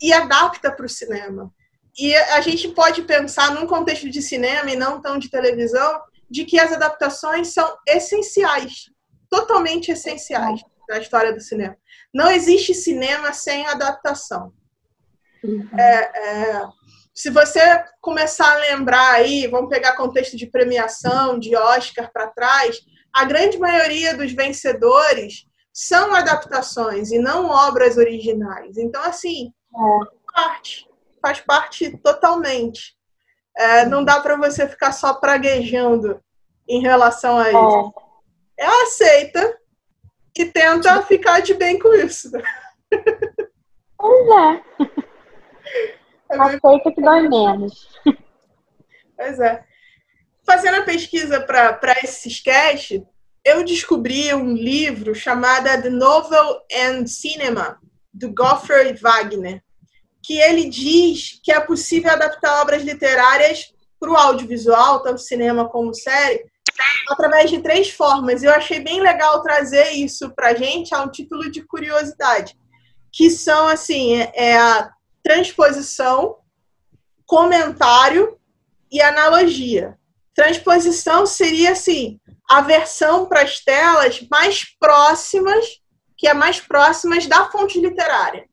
e adapta para o cinema. E a gente pode pensar num contexto de cinema e não tão de televisão, de que as adaptações são essenciais, totalmente essenciais na história do cinema. Não existe cinema sem adaptação. Uhum. É, é, se você começar a lembrar aí, vamos pegar contexto de premiação, de Oscar para trás, a grande maioria dos vencedores são adaptações e não obras originais. Então, assim, é. parte faz parte totalmente. É, não dá para você ficar só praguejando em relação a isso. É, é aceita e tenta ficar de bem com isso. Pois é. é aceita que dói menos. Pois é. Fazendo a pesquisa para esse sketch, eu descobri um livro chamado The Novel and Cinema, do Goffrey Wagner que ele diz que é possível adaptar obras literárias para o audiovisual, tanto cinema como série, através de três formas. Eu achei bem legal trazer isso para a gente a um título de curiosidade, que são assim é, é a transposição, comentário e analogia. Transposição seria assim a versão para as telas mais próximas, que é mais próximas da fonte literária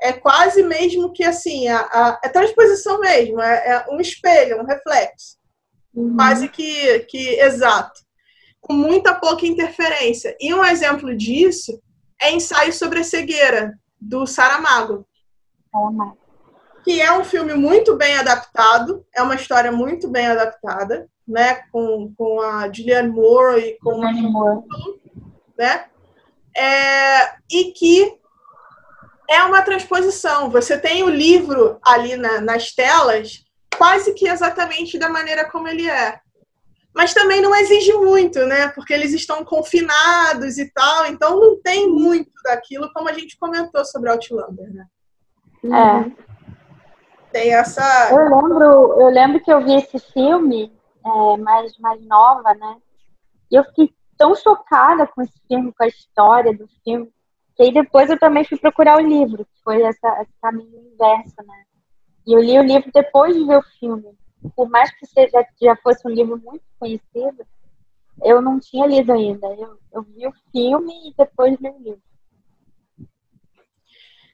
é quase mesmo que assim, a, a, é transposição mesmo, é, é, um espelho, um reflexo. Uhum. Quase que, que exato. Com muita pouca interferência. E um exemplo disso é ensaio sobre a cegueira, do Saramago. Uhum. Que é um filme muito bem adaptado, é uma história muito bem adaptada, né? Com, com a Julianne Moore e com Julianne Moore. né? É, e que é uma transposição. Você tem o livro ali na, nas telas, quase que exatamente da maneira como ele é. Mas também não exige muito, né? Porque eles estão confinados e tal, então não tem muito daquilo, como a gente comentou sobre Outlander, né? É. Tem essa. Eu lembro, eu lembro que eu vi esse filme é, mais, mais nova, né? E eu fiquei tão chocada com esse filme, com a história do filme que aí depois eu também fui procurar o livro, que foi essa, esse caminho inverso, né? E eu li o livro depois de ver o filme. Por mais que seja, já fosse um livro muito conhecido, eu não tinha lido ainda. Eu, eu vi o filme e depois li o livro.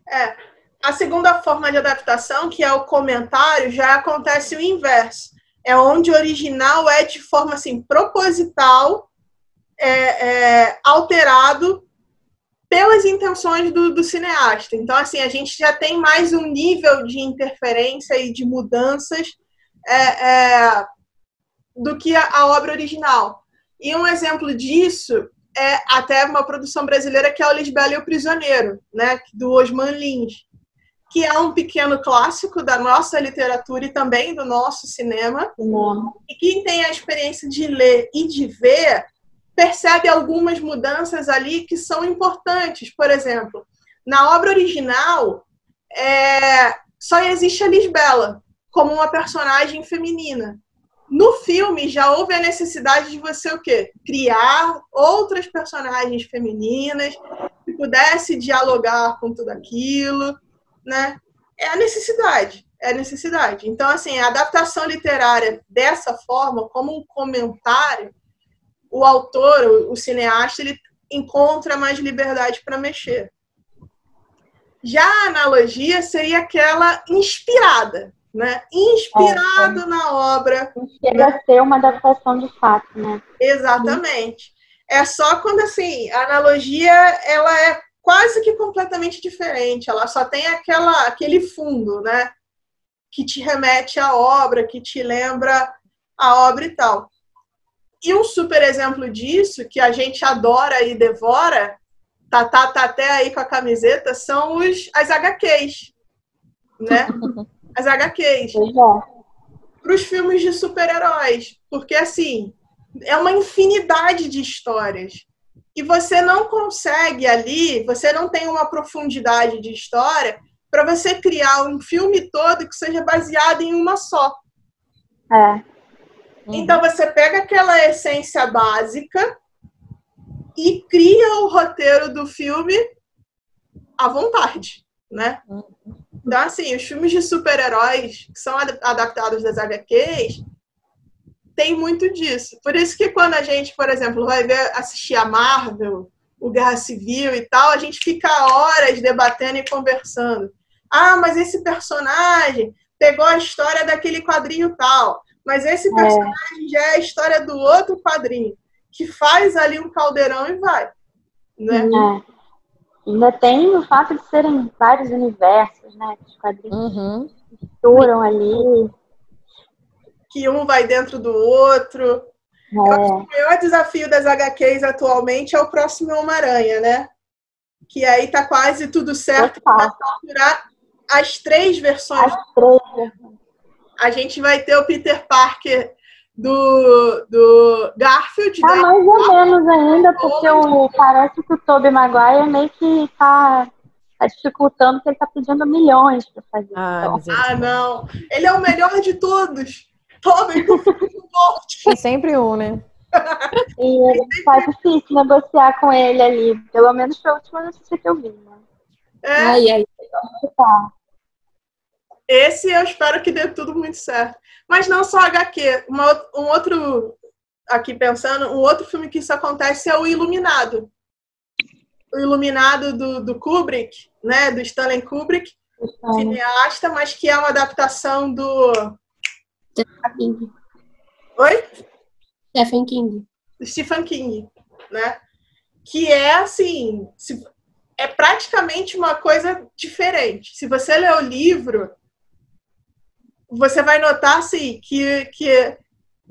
É. A segunda forma de adaptação, que é o comentário, já acontece o inverso. É onde o original é de forma assim proposital, é, é, alterado pelas intenções do, do, cineasta. Então, assim, a gente já tem mais um nível de interferência e de mudanças é, é, do que a, a, obra original. E um exemplo disso é até uma produção brasileira que é o Lisbela e o Prisioneiro, né, do Osman Lins, que é um pequeno clássico da nossa literatura e também do nosso cinema. Uhum. E quem tem a experiência de ler e de ver percebe algumas mudanças ali que são importantes. Por exemplo, na obra original, é, só existe a Lisbela como uma personagem feminina. No filme já houve a necessidade de você o quê? Criar outras personagens femininas que pudesse dialogar com tudo aquilo, né? É a necessidade, é a necessidade. Então, assim, a adaptação literária dessa forma, como um comentário, o autor, o, cineasta, ele encontra mais liberdade para mexer. Já a analogia seria aquela inspirada, né? Inspirado é, é. na obra. Chega né? a ser uma adaptação de fato, né? Exatamente. É só quando assim, a analogia ela é quase que completamente diferente. Ela só tem aquela, aquele fundo, né? Que te remete à obra, que te lembra a obra e tal. E um super exemplo disso, que a gente adora e devora, tá, tá, tá até aí com a camiseta, são os, as HQs. Né? As HQs. Para os filmes de super-heróis. Porque, assim, é uma infinidade de histórias. E você não consegue ali, você não tem uma profundidade de história para você criar um filme todo que seja baseado em uma só. É. Uhum. Então você pega aquela essência básica e cria o roteiro do filme à vontade, né? Uhum. Então, assim, os filmes de super-heróis que são adaptados das HQs tem muito disso. Por isso que quando a gente, por exemplo, vai ver, assistir a Marvel, o Guerra Civil e tal, a gente fica horas debatendo e conversando. Ah, mas esse personagem pegou a história daquele quadrinho tal. Mas esse é. personagem é. já é a história do outro quadrinho, que faz ali um caldeirão e vai. Né? É. Ainda tem o fato de serem vários universos, né? Os quadrinhos uhum. misturam ali. Que um vai dentro do outro. É. Eu acho que o maior desafio das HQs atualmente é o próximo Homem-Aranha, né? Que aí tá quase tudo certo para capturar as três versões. As três. A gente vai ter o Peter Parker do, do Garfield. Tá né? mais ou menos ainda, porque o, parece que o Tobey Maguire meio que tá, tá dificultando, porque ele tá pedindo milhões para fazer. Ah, então. ah, não. Ele é o melhor de todos. Tobey Tem sempre um, né? E tá difícil negociar com ele ali. Pelo menos foi a última notícia que eu vi, né? É. Ai, ai. Tá. Esse eu espero que dê tudo muito certo. Mas não só HQ. Uma, um outro, aqui pensando, um outro filme que isso acontece é o Iluminado. O Iluminado do, do Kubrick, né? Do Stanley Kubrick, uhum. cineasta, mas que é uma adaptação do. Stephen King. Oi? Stephen King. Stephen King, né? Que é assim, é praticamente uma coisa diferente. Se você ler o livro, você vai notar assim, que, que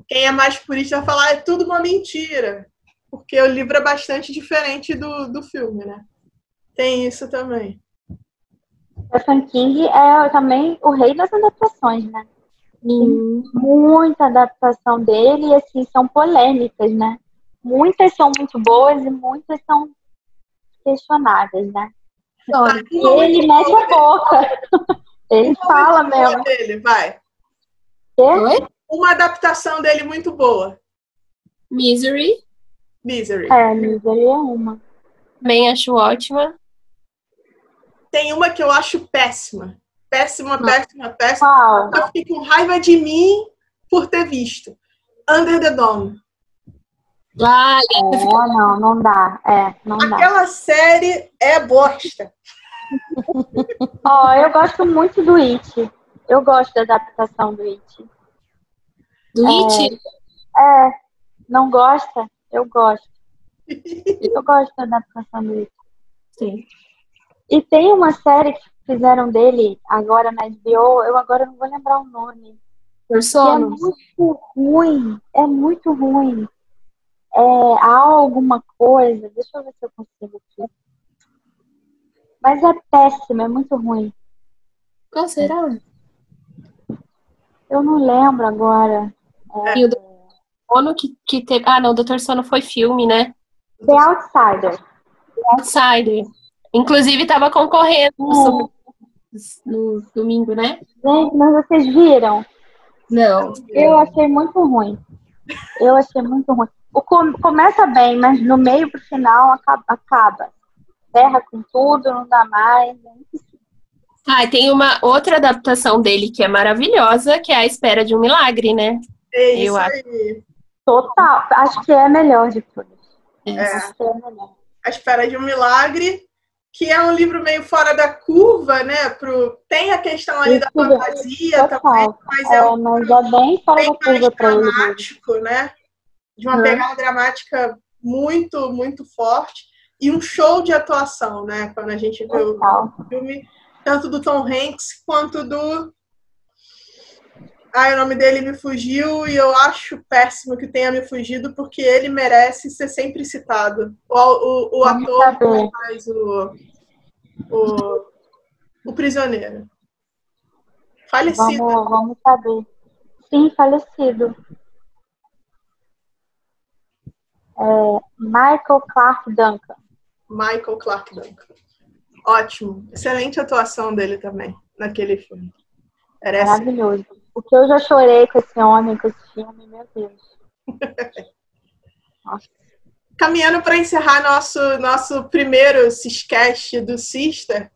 quem é mais purista vai falar é tudo uma mentira. Porque o livro é bastante diferente do, do filme, né? Tem isso também. Stephen King é também o rei das adaptações, né? Tem muita adaptação dele e assim, são polêmicas, né? Muitas são muito boas e muitas são questionadas, né? E ele mete a boca. Ele fala mesmo. Dele, vai. Oi? Uma adaptação dele muito boa. Misery. Misery. É, Misery é uma. Também acho ótima. Tem uma que eu acho péssima. Péssima, péssima, péssima. Eu fiquei com raiva de mim por ter visto. Under the Dome. Ah, é, não, não dá. É, não Aquela dá. série é bosta. Ó, oh, eu gosto muito do It. Eu gosto da adaptação do It. Do é, It? É, não gosta? Eu gosto. Eu gosto da adaptação do It. Sim. E tem uma série que fizeram dele agora na HBO, eu agora não vou lembrar o nome. Persona. É muito ruim, é muito ruim. É, há alguma coisa, deixa eu ver se eu consigo aqui. Mas é péssimo, é muito ruim. Qual será? Eu não lembro agora. É... E o Sono que, que teve. Ah, não, o Doutor Sono foi filme, né? The Outsider. The Outsider. Inclusive estava concorrendo no, no domingo, né? Gente, mas vocês viram? Não. Eu achei muito ruim. Eu achei muito ruim. O com, começa bem, mas no meio pro final acaba. acaba terra com tudo, não dá mais. Ah, tem uma outra adaptação dele que é maravilhosa, que é A Espera de um Milagre, né? É isso Eu aí. Acho. Total, acho que é a melhor de todas. É. é. A Espera de um Milagre que é um livro meio fora da curva, né? Pro... Tem a questão ali Isso, da fantasia também, mas é, é, um mas é bem fora bem da curva dramático, ele. né? De uma uhum. pegada dramática muito, muito forte. E um show de atuação, né? Quando a gente vê o filme, tanto do Tom Hanks quanto do ah, o nome dele me fugiu e eu acho péssimo que tenha me fugido porque ele merece ser sempre citado. O, o, o ator que faz o, o, o prisioneiro. Falecido. Vamos, vamos saber. Sim, falecido. É, Michael Clark Duncan. Michael Clark Duncan. Ótimo. Excelente atuação dele também naquele filme. Merece. Maravilhoso. O que eu já chorei com esse homem, com esse filme, meu Deus. Nossa. Caminhando para encerrar nosso, nosso primeiro Ciscast do Sister,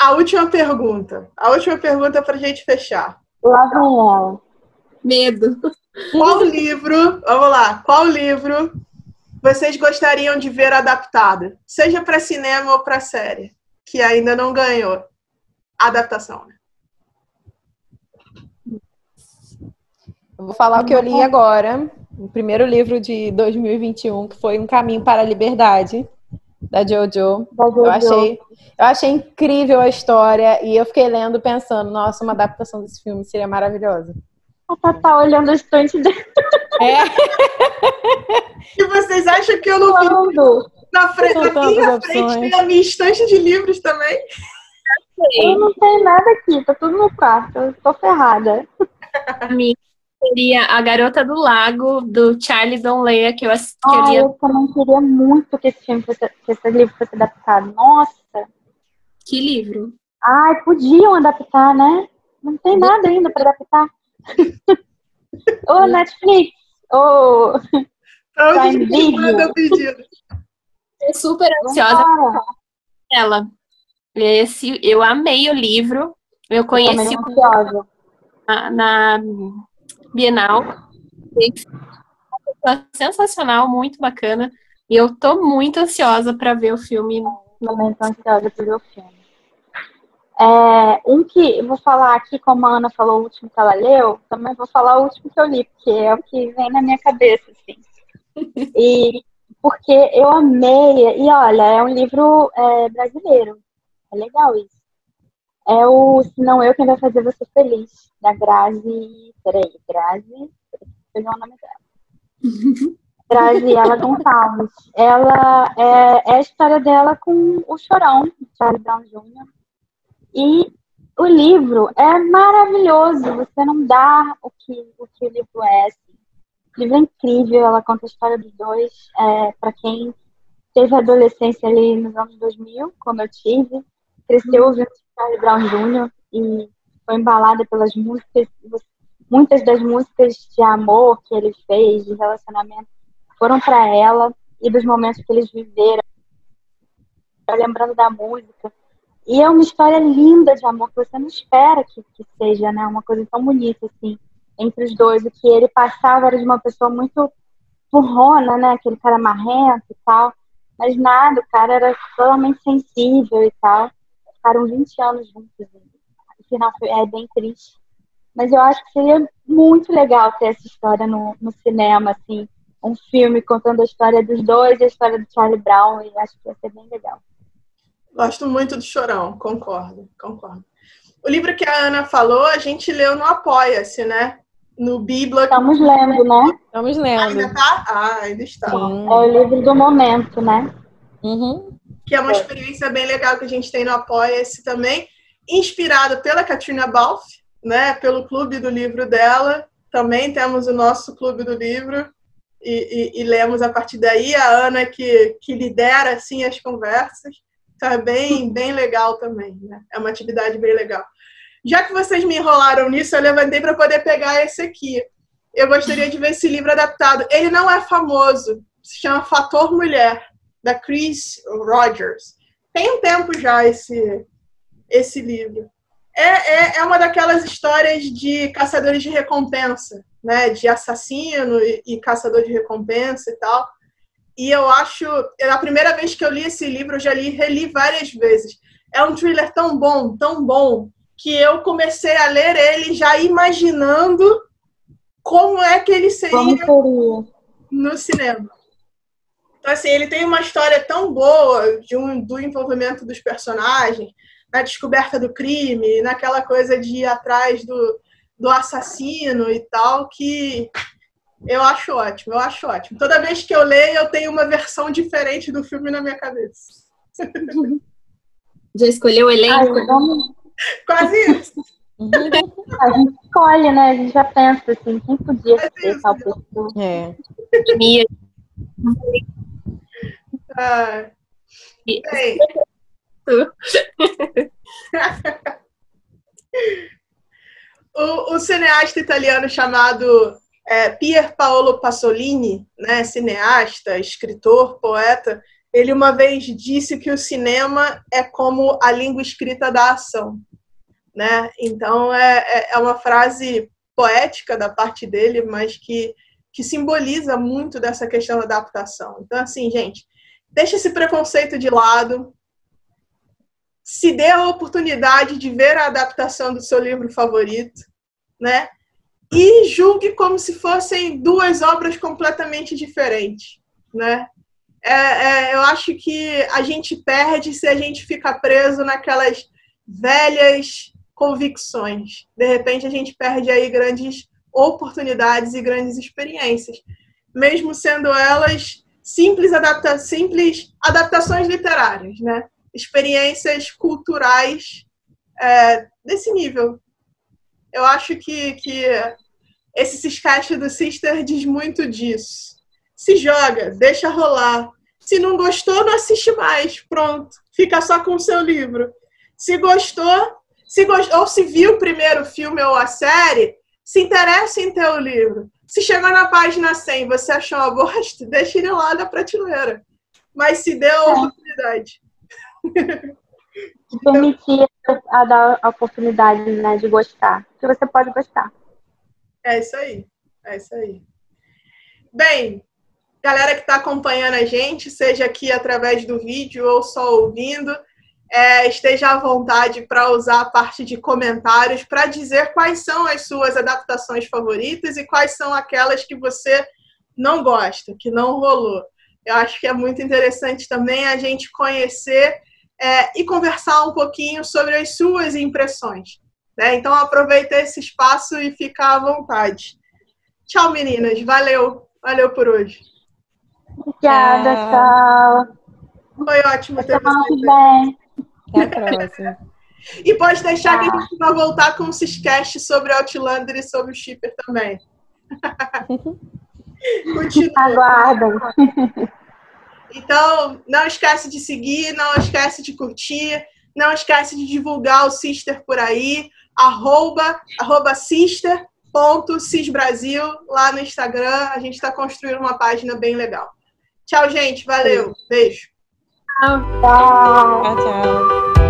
a última pergunta. A última pergunta para a gente fechar. Lá vem ela. Medo. Qual livro, vamos lá, qual livro vocês gostariam de ver adaptado? Seja para cinema ou para série, que ainda não ganhou adaptação, né? Eu vou falar o que eu li agora, o primeiro livro de 2021, que foi Um Caminho para a Liberdade, da Jojo. Da Jojo. Eu achei, eu achei incrível a história e eu fiquei lendo pensando, nossa, uma adaptação desse filme seria maravilhosa. A Tatá olhando a estante dele. É. e vocês acham que eu não vi? Na frente, na minha frente tem a minha estante de livros também. Eu não tenho nada aqui, tá tudo no quarto. Eu tô ferrada. A minha seria A Garota do Lago, do Charlie Donlea, que eu assisti. Ah, eu também queria muito que esse, filme fosse, que esse livro fosse adaptado. Nossa! Que livro? Ai, podiam adaptar, né? Não tem nada ainda para adaptar. Ô, Netflix! Ô! Prime Video! Tô super ansiosa ela. Esse, eu amei o livro. Eu conheci eu na, na Bienal. Sensacional, muito bacana. E eu tô muito ansiosa para ver o filme. Também tô ansiosa para ver o filme. É, um que eu vou falar aqui, como a Ana falou, o último que ela leu, também vou falar o último que eu li, porque é o que vem na minha cabeça, assim. E porque eu amei, e olha, é um livro é, brasileiro. É legal isso. É o Se Não Eu Quem Vai Fazer Você Feliz, da Grazi. Peraí, Grazi. Pegar o nome dela. Graziela Gonçalves. Ela é, é, a história dela com o Chorão, Charlie Brown Jr. E o livro é maravilhoso. Você não dá o que o, que o livro é. Assim. O livro é incrível. Ela conta a história dos dois. É, Para quem teve adolescência ali nos anos 2000, como eu tive, cresceu ouvindo Charlie Brown Jr. e foi embalada pelas músicas, muitas das músicas de amor que ele fez, de relacionamento, foram para ela e dos momentos que eles viveram, lembrando da música. E é uma história linda de amor que você não espera que, que seja, né? Uma coisa tão bonita assim entre os dois. O que ele passava era de uma pessoa muito burrona, né? Aquele cara marrento e tal. Mas nada, o cara era totalmente sensível e tal ficaram 20 anos juntos. O final é bem triste. Mas eu acho que seria muito legal ter essa história no, no cinema, assim. Um filme contando a história dos dois e a história do Charlie Brown. E acho que ia ser bem legal. Gosto muito do Chorão, concordo, concordo. O livro que a Ana falou, a gente leu no Apoia-se, né? No Bíblia. Estamos lendo, né? Estamos lendo. Ainda tá? Ah, ainda está. Sim. É o livro do momento, né? Uhum que é uma experiência bem legal que a gente tem no Apoia-se também, inspirado pela Katrina Balfe, né, pelo clube do livro dela. Também temos o nosso clube do livro e, e, e lemos a partir daí. A Ana que, que lidera assim as conversas. É bem, bem legal também. Né? É uma atividade bem legal. Já que vocês me enrolaram nisso, eu levantei para poder pegar esse aqui. Eu gostaria de ver esse livro adaptado. Ele não é famoso, se chama Fator Mulher da Chris Rogers. Tem um tempo já esse, esse livro. É, é, é uma daquelas histórias de caçadores de recompensa, né? De assassino e, e caçador de recompensa e tal. E eu acho, a primeira vez que eu li esse livro, eu já li, reli várias vezes. É um thriller tão bom, tão bom, que eu comecei a ler ele já imaginando como é que ele seria, seria? no cinema. Então, assim, ele tem uma história tão boa de um, do envolvimento dos personagens, na descoberta do crime, naquela coisa de ir atrás do, do assassino e tal, que eu acho ótimo, eu acho ótimo. Toda vez que eu leio, eu tenho uma versão diferente do filme na minha cabeça. Já escolheu o elenco? Ai, vamos... Quase isso. A gente escolhe, né? A gente já pensa assim, quem podia é ser tal pessoa. É. Minha. Ah. Bem. o, o cineasta italiano chamado é, Pier Paolo Pasolini, né, cineasta, escritor, poeta, ele uma vez disse que o cinema é como a língua escrita da ação. Né? Então, é, é, é uma frase poética da parte dele, mas que, que simboliza muito dessa questão da adaptação. Então, assim, gente, deixa esse preconceito de lado, se dê a oportunidade de ver a adaptação do seu livro favorito, né? E julgue como se fossem duas obras completamente diferentes, né? É, é, eu acho que a gente perde se a gente fica preso naquelas velhas convicções. De repente, a gente perde aí grandes oportunidades e grandes experiências, mesmo sendo elas simples, adapta simples adaptações literárias, né? Experiências culturais é, desse nível, eu acho que, que esse Ciscast do Sister diz muito disso. Se joga, deixa rolar. Se não gostou, não assiste mais. Pronto. Fica só com o seu livro. Se gostou, se ou se viu o primeiro filme ou a série, se interessa em ter o livro. Se chegou na página 100 você achou uma bosta, deixa ele lá na prateleira. Mas se deu a é. oportunidade. Permitir a dar a oportunidade né, de gostar. Que você pode gostar. É isso aí. É isso aí. Bem, galera que está acompanhando a gente, seja aqui através do vídeo ou só ouvindo, é, esteja à vontade para usar a parte de comentários para dizer quais são as suas adaptações favoritas e quais são aquelas que você não gosta, que não rolou. Eu acho que é muito interessante também a gente conhecer é, e conversar um pouquinho sobre as suas impressões. Né? Então aproveita esse espaço e fica à vontade. Tchau, meninas. Valeu. Valeu por hoje. Obrigada, tchau. Foi ótimo ter vocês. Bem. Até a próxima. E pode deixar que a gente vai voltar com um Ciscast sobre Outlander e sobre o Shipper também. Continua. Aguardem. Então, não esquece de seguir, não esquece de curtir, não esquece de divulgar o Sister por aí, arroba, arroba sister.cisbrasil lá no Instagram. A gente está construindo uma página bem legal. Tchau, gente. Valeu. Beijo. Tchau. Tchau, tchau.